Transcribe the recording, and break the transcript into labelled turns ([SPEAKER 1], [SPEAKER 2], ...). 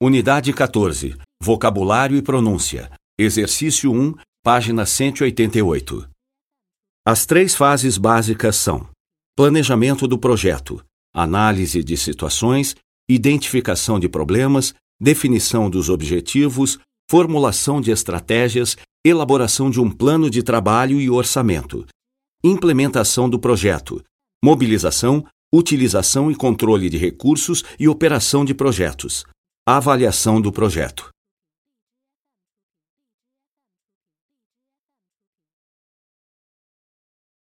[SPEAKER 1] Unidade 14. Vocabulário e pronúncia. Exercício 1, página 188. As três fases básicas são: planejamento do projeto, análise de situações, identificação de problemas, definição dos objetivos, formulação de estratégias, elaboração de um plano de trabalho e orçamento, implementação do projeto, mobilização, utilização e controle de recursos e operação de projetos. Avaliação do projeto.